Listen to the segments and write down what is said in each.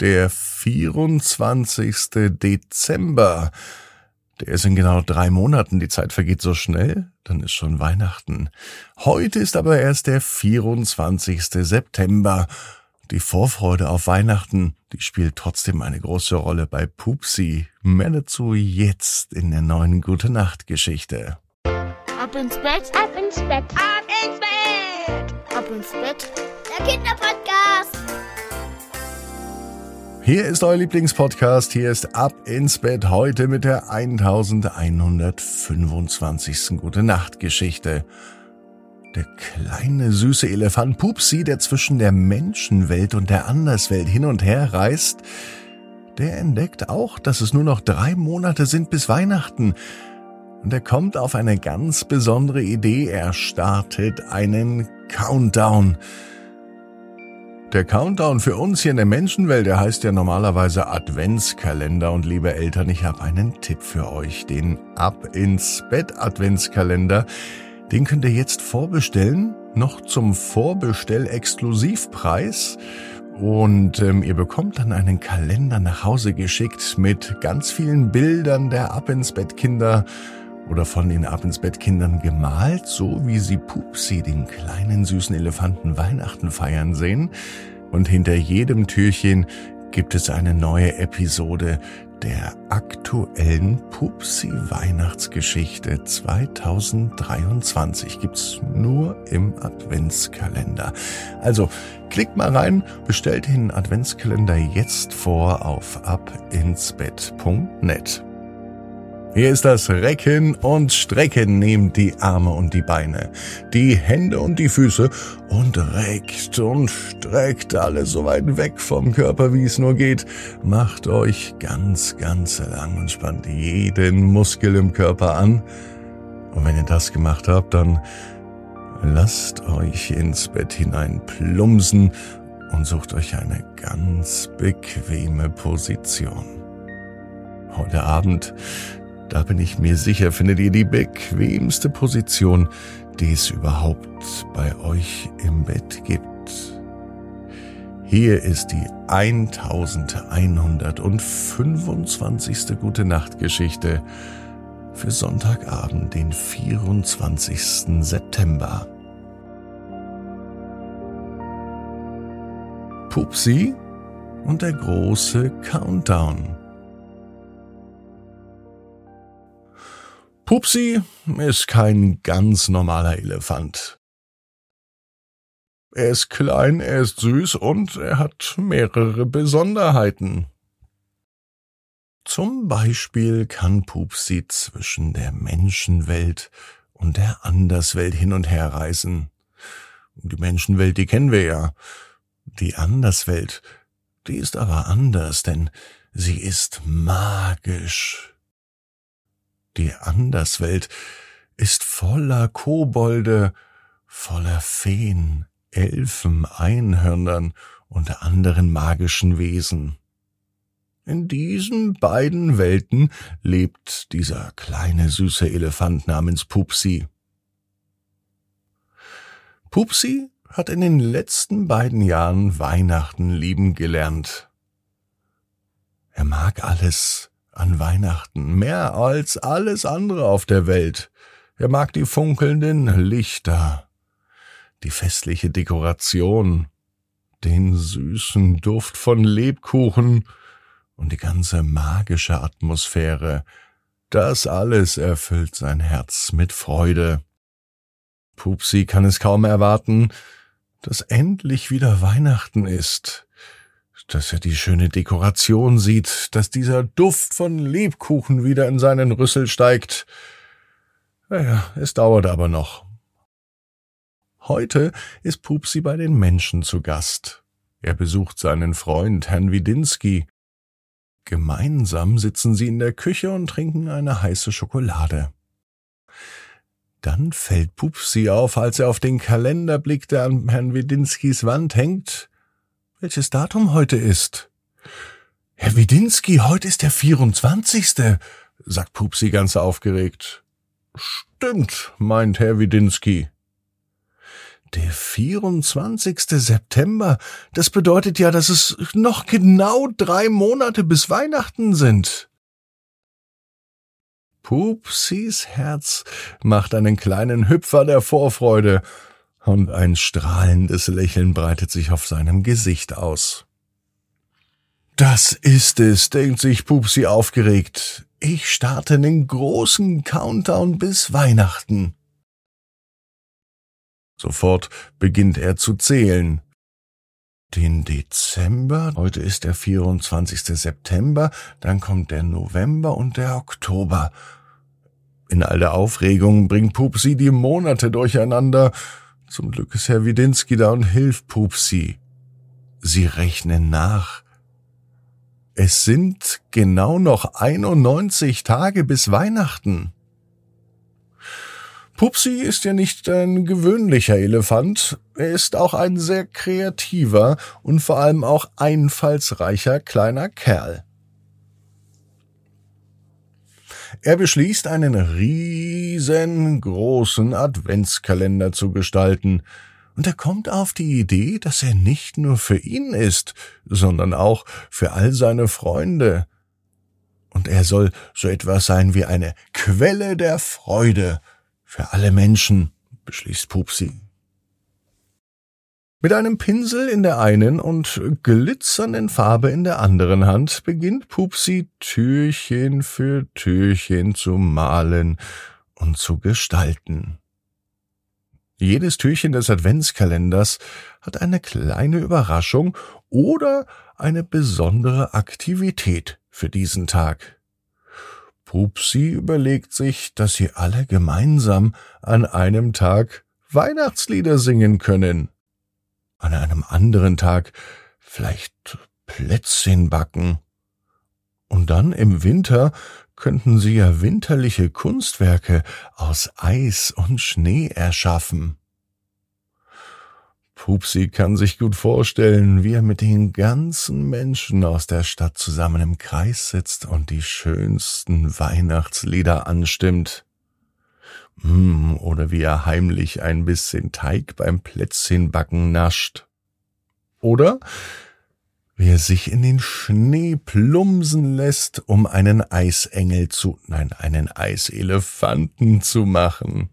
der 24. Dezember. Der ist in genau drei Monaten. Die Zeit vergeht so schnell, dann ist schon Weihnachten. Heute ist aber erst der 24. September. Die Vorfreude auf Weihnachten, die spielt trotzdem eine große Rolle bei Pupsi. Mehr dazu jetzt in der neuen Gute Nacht Geschichte. Ab ins Bett, Ab ins Bett, ab ins Bett, ab ins Bett. der Kinderpodcast. Hier ist euer Lieblingspodcast. Hier ist Ab ins Bett heute mit der 1125. Gute Nacht Geschichte. Der kleine süße Elefant Pupsi, der zwischen der Menschenwelt und der Anderswelt hin und her reist, der entdeckt auch, dass es nur noch drei Monate sind bis Weihnachten. Und er kommt auf eine ganz besondere Idee. Er startet einen Countdown. Der Countdown für uns hier in der Menschenwelt, der heißt ja normalerweise Adventskalender. Und liebe Eltern, ich habe einen Tipp für euch. Den Ab ins Bett Adventskalender. Den könnt ihr jetzt vorbestellen. Noch zum Vorbestell-Exklusivpreis. Und ähm, ihr bekommt dann einen Kalender nach Hause geschickt mit ganz vielen Bildern der Ab ins Bett Kinder oder von den Ab ins Bett Kindern gemalt, so wie sie Pupsi, den kleinen süßen Elefanten, Weihnachten feiern sehen. Und hinter jedem Türchen gibt es eine neue Episode der aktuellen Pupsi Weihnachtsgeschichte 2023 gibt's nur im Adventskalender. Also klickt mal rein, bestellt den Adventskalender jetzt vor auf abinsbett.net. Hier ist das Recken und Strecken. Nehmt die Arme und die Beine, die Hände und die Füße und reckt und streckt alles so weit weg vom Körper, wie es nur geht. Macht euch ganz, ganz lang und spannt jeden Muskel im Körper an. Und wenn ihr das gemacht habt, dann lasst euch ins Bett hinein plumpsen und sucht euch eine ganz bequeme Position. Heute Abend da bin ich mir sicher, findet ihr die bequemste Position, die es überhaupt bei euch im Bett gibt. Hier ist die 1125. Gute Nacht Geschichte für Sonntagabend, den 24. September. Pupsi und der große Countdown. Pupsi ist kein ganz normaler Elefant. Er ist klein, er ist süß und er hat mehrere Besonderheiten. Zum Beispiel kann Pupsi zwischen der Menschenwelt und der Anderswelt hin und her reisen. Die Menschenwelt, die kennen wir ja. Die Anderswelt, die ist aber anders, denn sie ist magisch. Die Anderswelt ist voller Kobolde, voller Feen, Elfen, Einhörnern und anderen magischen Wesen. In diesen beiden Welten lebt dieser kleine süße Elefant namens Pupsi. Pupsi hat in den letzten beiden Jahren Weihnachten lieben gelernt. Er mag alles, an Weihnachten, mehr als alles andere auf der Welt. Er mag die funkelnden Lichter, die festliche Dekoration, den süßen Duft von Lebkuchen und die ganze magische Atmosphäre. Das alles erfüllt sein Herz mit Freude. Pupsi kann es kaum erwarten, dass endlich wieder Weihnachten ist dass er die schöne Dekoration sieht, dass dieser Duft von Lebkuchen wieder in seinen Rüssel steigt. Naja, es dauert aber noch. Heute ist Pupsi bei den Menschen zu Gast. Er besucht seinen Freund Herrn Widinski. Gemeinsam sitzen sie in der Küche und trinken eine heiße Schokolade. Dann fällt Pupsi auf, als er auf den Kalender blickt, der an Herrn Widinskis Wand hängt welches Datum heute ist. Herr Widinski, heute ist der 24., sagt Pupsi ganz aufgeregt. Stimmt, meint Herr Widinski. Der 24. September, das bedeutet ja, dass es noch genau drei Monate bis Weihnachten sind. Pupsis Herz macht einen kleinen Hüpfer der Vorfreude, und ein strahlendes Lächeln breitet sich auf seinem Gesicht aus. Das ist es, denkt sich Pupsi aufgeregt. Ich starte den großen Countdown bis Weihnachten. Sofort beginnt er zu zählen. Den Dezember, heute ist der 24. September, dann kommt der November und der Oktober. In all der Aufregung bringt Pupsi die Monate durcheinander. Zum Glück ist Herr Widinski da und hilft Pupsi. Sie rechnen nach. Es sind genau noch 91 Tage bis Weihnachten. Pupsi ist ja nicht ein gewöhnlicher Elefant, er ist auch ein sehr kreativer und vor allem auch einfallsreicher kleiner Kerl. Er beschließt, einen riesengroßen Adventskalender zu gestalten, und er kommt auf die Idee, dass er nicht nur für ihn ist, sondern auch für all seine Freunde. Und er soll so etwas sein wie eine Quelle der Freude für alle Menschen, beschließt Pupsi. Mit einem Pinsel in der einen und glitzernden Farbe in der anderen Hand beginnt Pupsi Türchen für Türchen zu malen und zu gestalten. Jedes Türchen des Adventskalenders hat eine kleine Überraschung oder eine besondere Aktivität für diesen Tag. Pupsi überlegt sich, dass sie alle gemeinsam an einem Tag Weihnachtslieder singen können an einem anderen Tag vielleicht Plätzchen backen. Und dann im Winter könnten sie ja winterliche Kunstwerke aus Eis und Schnee erschaffen. Pupsi kann sich gut vorstellen, wie er mit den ganzen Menschen aus der Stadt zusammen im Kreis sitzt und die schönsten Weihnachtslieder anstimmt. Hm, oder wie er heimlich ein bisschen Teig beim Plätzchenbacken nascht. Oder wie er sich in den Schnee plumsen lässt, um einen Eisengel zu, nein, einen Eiselefanten zu machen.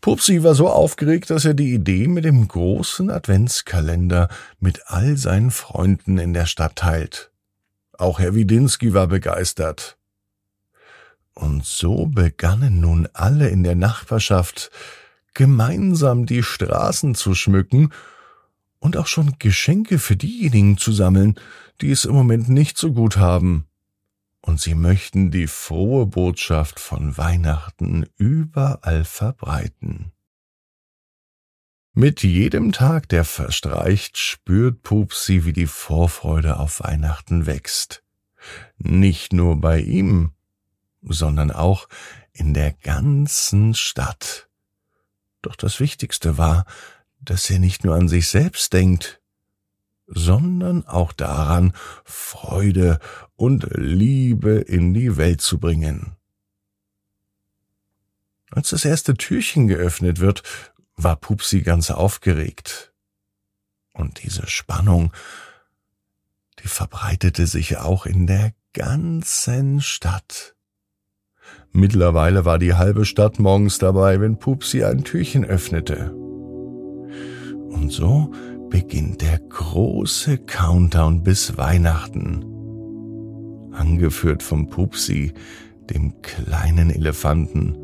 Pupsi war so aufgeregt, dass er die Idee mit dem großen Adventskalender mit all seinen Freunden in der Stadt teilt. Auch Herr Widinski war begeistert. Und so begannen nun alle in der Nachbarschaft gemeinsam die Straßen zu schmücken und auch schon Geschenke für diejenigen zu sammeln, die es im Moment nicht so gut haben. Und sie möchten die frohe Botschaft von Weihnachten überall verbreiten. Mit jedem Tag, der verstreicht, spürt Pupsi, wie die Vorfreude auf Weihnachten wächst. Nicht nur bei ihm, sondern auch in der ganzen Stadt. Doch das Wichtigste war, dass er nicht nur an sich selbst denkt, sondern auch daran, Freude und Liebe in die Welt zu bringen. Als das erste Türchen geöffnet wird, war Pupsi ganz aufgeregt. Und diese Spannung, die verbreitete sich auch in der ganzen Stadt. Mittlerweile war die halbe Stadt morgens dabei, wenn Pupsi ein Türchen öffnete. Und so beginnt der große Countdown bis Weihnachten. Angeführt vom Pupsi, dem kleinen Elefanten,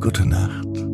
Gute Nacht.